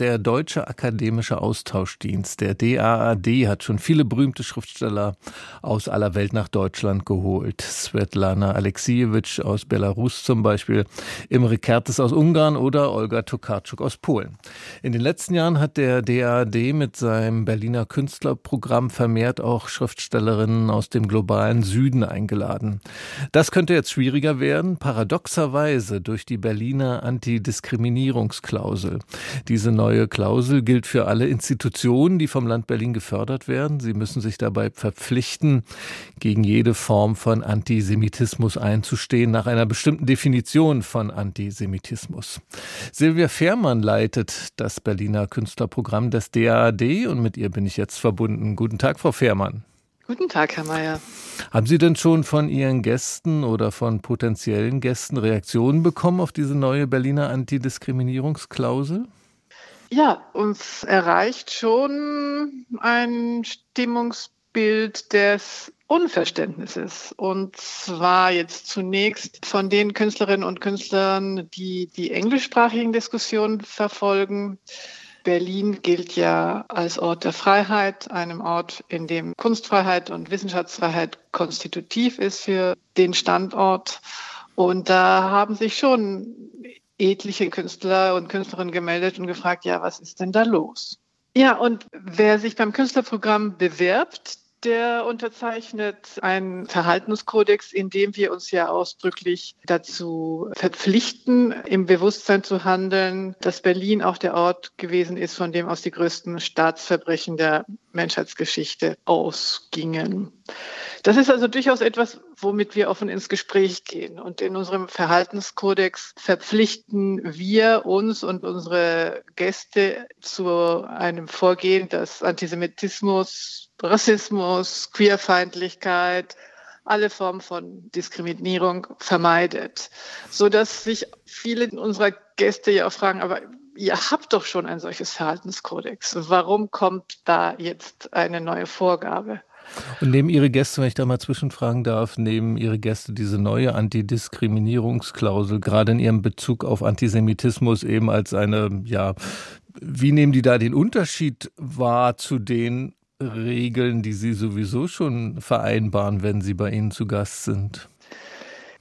der Deutsche Akademische Austauschdienst, der DAAD, hat schon viele berühmte Schriftsteller aus aller Welt nach Deutschland geholt. Svetlana Alexievich aus Belarus zum Beispiel, Imre Kertes aus Ungarn oder Olga Tokarczuk aus Polen. In den letzten Jahren hat der DAAD mit seinem Berliner Künstlerprogramm vermehrt auch Schriftstellerinnen aus dem globalen Süden eingeladen. Das könnte jetzt schwieriger werden, paradoxerweise durch die Berliner Antidiskriminierungsklausel. Diese neue Klausel gilt für alle Institutionen, die vom Land Berlin gefördert werden. Sie müssen sich dabei verpflichten, gegen jede Form von Antisemitismus einzustehen, nach einer bestimmten Definition von Antisemitismus. Silvia Fehrmann leitet das Berliner Künstlerprogramm des DAAD und mit ihr bin ich jetzt verbunden. Guten Tag, Frau Fehrmann. Guten Tag, Herr Mayer. Haben Sie denn schon von Ihren Gästen oder von potenziellen Gästen Reaktionen bekommen auf diese neue Berliner Antidiskriminierungsklausel? Ja, uns erreicht schon ein Stimmungsbild des Unverständnisses. Und zwar jetzt zunächst von den Künstlerinnen und Künstlern, die die englischsprachigen Diskussionen verfolgen. Berlin gilt ja als Ort der Freiheit, einem Ort, in dem Kunstfreiheit und Wissenschaftsfreiheit konstitutiv ist für den Standort. Und da haben sich schon etliche Künstler und Künstlerinnen gemeldet und gefragt, ja, was ist denn da los? Ja, und wer sich beim Künstlerprogramm bewirbt, der unterzeichnet einen Verhaltenskodex, in dem wir uns ja ausdrücklich dazu verpflichten, im Bewusstsein zu handeln, dass Berlin auch der Ort gewesen ist, von dem aus die größten Staatsverbrechen der Menschheitsgeschichte ausgingen. Das ist also durchaus etwas, womit wir offen ins Gespräch gehen. Und in unserem Verhaltenskodex verpflichten wir uns und unsere Gäste zu einem Vorgehen, das Antisemitismus, Rassismus, Queerfeindlichkeit, alle Formen von Diskriminierung vermeidet, so dass sich viele unserer Gäste ja auch fragen, aber ihr habt doch schon ein solches Verhaltenskodex. Warum kommt da jetzt eine neue Vorgabe? Und nehmen Ihre Gäste, wenn ich da mal zwischenfragen darf, nehmen Ihre Gäste diese neue Antidiskriminierungsklausel, gerade in ihrem Bezug auf Antisemitismus, eben als eine, ja, wie nehmen die da den Unterschied wahr zu den Regeln, die Sie sowieso schon vereinbaren, wenn Sie bei Ihnen zu Gast sind?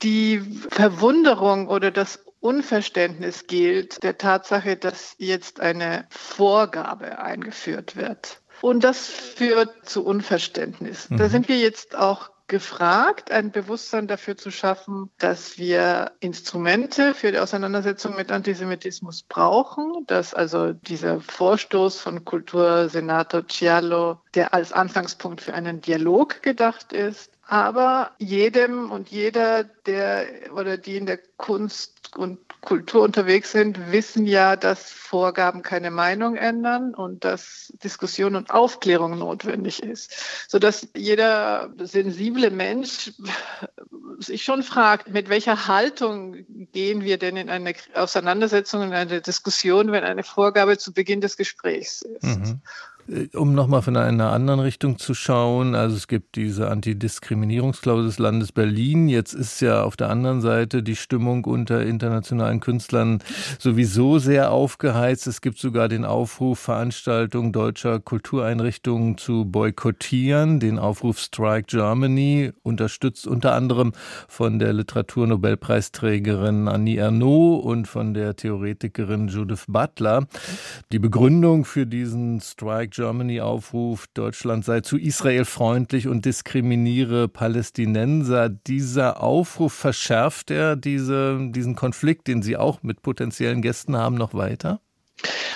Die Verwunderung oder das Unverständnis gilt der Tatsache, dass jetzt eine Vorgabe eingeführt wird. Und das führt zu Unverständnis. Mhm. Da sind wir jetzt auch gefragt, ein Bewusstsein dafür zu schaffen, dass wir Instrumente für die Auseinandersetzung mit Antisemitismus brauchen, dass also dieser Vorstoß von Kultursenator Cialo, der als Anfangspunkt für einen Dialog gedacht ist, aber jedem und jeder, der oder die in der Kunst und Kultur unterwegs sind, wissen ja, dass Vorgaben keine Meinung ändern und dass Diskussion und Aufklärung notwendig ist, sodass jeder sensible Mensch sich schon fragt, mit welcher Haltung gehen wir denn in eine Auseinandersetzung, in eine Diskussion, wenn eine Vorgabe zu Beginn des Gesprächs ist. Mhm. Äh, um nochmal von einer anderen Richtung zu schauen, also es gibt diese Antidiskriminierungsklausel des Landes Berlin. Jetzt ist ja auf der anderen Seite die Stimmung unter internationalen Künstlern sowieso sehr aufgeheizt. Es gibt sogar den Aufruf, Veranstaltungen deutscher Kultureinrichtungen zu boykottieren. Den Aufruf Strike Germany, unterstützt unter anderem von der Literaturnobelpreisträgerin Annie Ernaux und von der Theoretikerin Judith Butler. Die Begründung für diesen Strike Germany aufruft, Deutschland sei zu Israel freundlich und diskriminiere Palästinenser. Dieser Aufruf verschärft er diese, diesen Konflikt, den Sie auch mit potenziellen Gästen haben, noch weiter?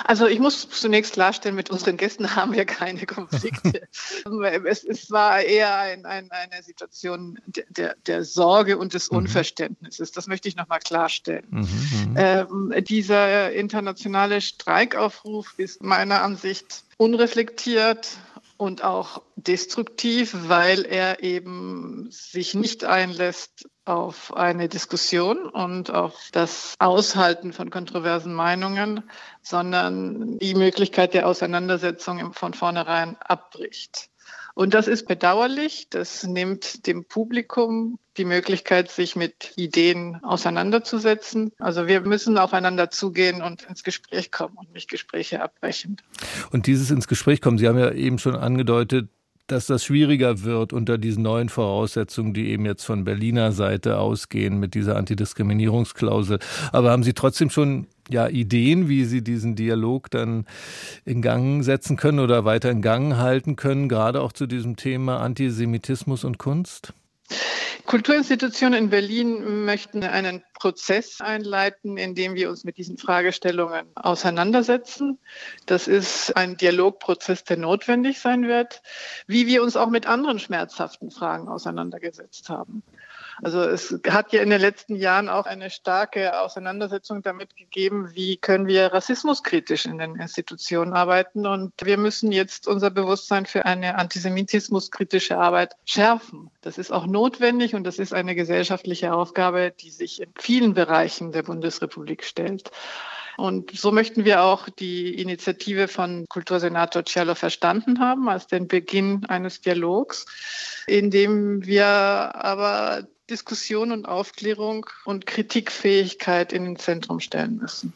Also ich muss zunächst klarstellen, mit unseren Gästen haben wir keine Konflikte. es, es, war eher ein, ein, eine Situation der, der, Sorge und des mhm. Unverständnisses. Das möchte ich nochmal klarstellen. Mhm, mhm, ähm, dieser internationale Streikaufruf ist meiner Ansicht unreflektiert und auch destruktiv, weil er eben sich nicht einlässt auf eine Diskussion und auf das Aushalten von kontroversen Meinungen, sondern die Möglichkeit der Auseinandersetzung von vornherein abbricht. Und das ist bedauerlich. Das nimmt dem Publikum die Möglichkeit, sich mit Ideen auseinanderzusetzen. Also wir müssen aufeinander zugehen und ins Gespräch kommen und nicht Gespräche abbrechen. Und dieses ins Gespräch kommen, Sie haben ja eben schon angedeutet, dass das schwieriger wird unter diesen neuen Voraussetzungen, die eben jetzt von Berliner Seite ausgehen mit dieser Antidiskriminierungsklausel. Aber haben Sie trotzdem schon ja Ideen, wie Sie diesen Dialog dann in Gang setzen können oder weiter in Gang halten können, gerade auch zu diesem Thema Antisemitismus und Kunst? Kulturinstitutionen in Berlin möchten einen Prozess einleiten, in dem wir uns mit diesen Fragestellungen auseinandersetzen. Das ist ein Dialogprozess, der notwendig sein wird, wie wir uns auch mit anderen schmerzhaften Fragen auseinandergesetzt haben. Also es hat ja in den letzten Jahren auch eine starke Auseinandersetzung damit gegeben, wie können wir rassismuskritisch in den Institutionen arbeiten. Und wir müssen jetzt unser Bewusstsein für eine antisemitismuskritische Arbeit schärfen. Das ist auch notwendig und das ist eine gesellschaftliche Aufgabe, die sich in vielen Bereichen der Bundesrepublik stellt. Und so möchten wir auch die Initiative von Kultursenator Cielo verstanden haben als den Beginn eines Dialogs, in dem wir aber Diskussion und Aufklärung und Kritikfähigkeit in den Zentrum stellen müssen.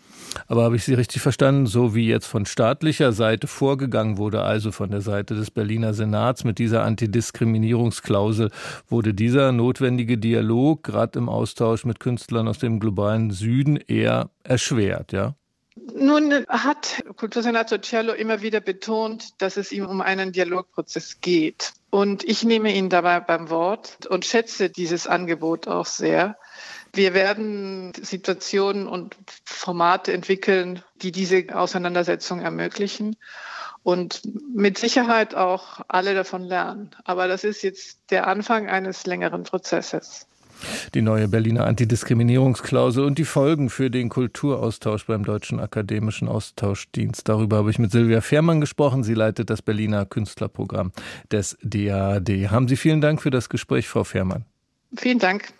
Aber habe ich Sie richtig verstanden, so wie jetzt von staatlicher Seite vorgegangen wurde, also von der Seite des Berliner Senats mit dieser Antidiskriminierungsklausel, wurde dieser notwendige Dialog gerade im Austausch mit Künstlern aus dem globalen Süden eher erschwert, ja? Nun hat Kultursenator Cello immer wieder betont, dass es ihm um einen Dialogprozess geht. Und ich nehme ihn dabei beim Wort und schätze dieses Angebot auch sehr. Wir werden Situationen und Formate entwickeln, die diese Auseinandersetzung ermöglichen und mit Sicherheit auch alle davon lernen. Aber das ist jetzt der Anfang eines längeren Prozesses. Die neue Berliner Antidiskriminierungsklausel und die Folgen für den Kulturaustausch beim Deutschen Akademischen Austauschdienst. Darüber habe ich mit Silvia Fehrmann gesprochen. Sie leitet das Berliner Künstlerprogramm des DAAD. Haben Sie vielen Dank für das Gespräch, Frau Fehrmann. Vielen Dank.